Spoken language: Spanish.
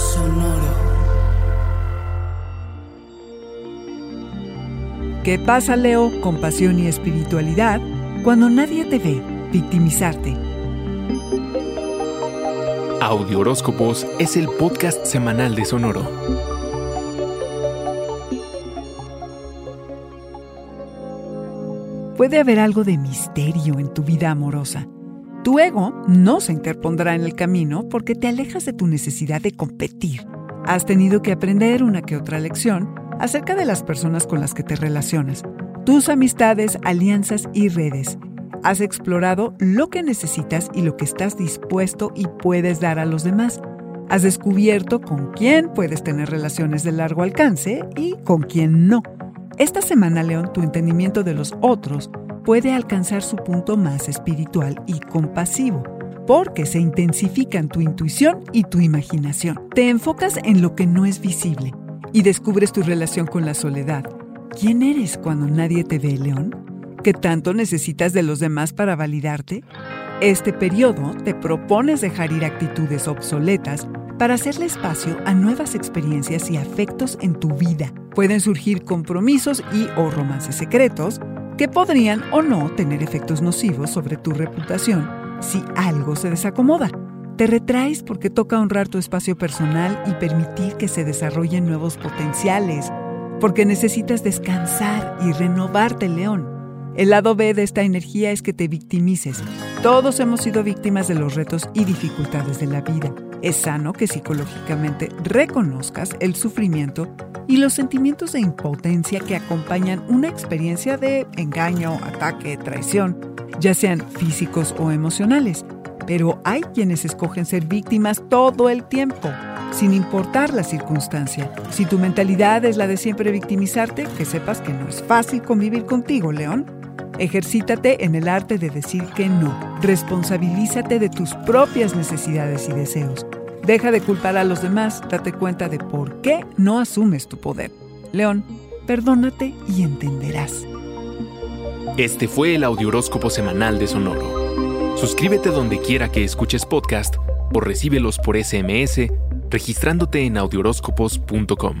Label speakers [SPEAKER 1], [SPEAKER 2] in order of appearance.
[SPEAKER 1] Sonoro.
[SPEAKER 2] ¿Qué pasa, Leo, con pasión y espiritualidad cuando nadie te ve victimizarte?
[SPEAKER 3] Audio Horóscopos es el podcast semanal de Sonoro.
[SPEAKER 2] Puede haber algo de misterio en tu vida amorosa. Tu ego no se interpondrá en el camino porque te alejas de tu necesidad de competir. Has tenido que aprender una que otra lección acerca de las personas con las que te relacionas, tus amistades, alianzas y redes. Has explorado lo que necesitas y lo que estás dispuesto y puedes dar a los demás. Has descubierto con quién puedes tener relaciones de largo alcance y con quién no. Esta semana, León, tu entendimiento de los otros puede alcanzar su punto más espiritual y compasivo, porque se intensifican tu intuición y tu imaginación. Te enfocas en lo que no es visible y descubres tu relación con la soledad. ¿Quién eres cuando nadie te ve, León? ¿Qué tanto necesitas de los demás para validarte? Este periodo te propones dejar ir actitudes obsoletas para hacerle espacio a nuevas experiencias y afectos en tu vida. Pueden surgir compromisos y o romances secretos que podrían o no tener efectos nocivos sobre tu reputación si algo se desacomoda. Te retraes porque toca honrar tu espacio personal y permitir que se desarrollen nuevos potenciales, porque necesitas descansar y renovarte, León. El lado B de esta energía es que te victimices. Todos hemos sido víctimas de los retos y dificultades de la vida. Es sano que psicológicamente reconozcas el sufrimiento y los sentimientos de impotencia que acompañan una experiencia de engaño, ataque, traición, ya sean físicos o emocionales. Pero hay quienes escogen ser víctimas todo el tiempo, sin importar la circunstancia. Si tu mentalidad es la de siempre victimizarte, que sepas que no es fácil convivir contigo, León. Ejercítate en el arte de decir que no. Responsabilízate de tus propias necesidades y deseos. Deja de culpar a los demás, date cuenta de por qué no asumes tu poder. León, perdónate y entenderás.
[SPEAKER 3] Este fue el Audioróscopo semanal de Sonoro. Suscríbete donde quiera que escuches podcast o recíbelos por SMS registrándote en audioróscopos.com.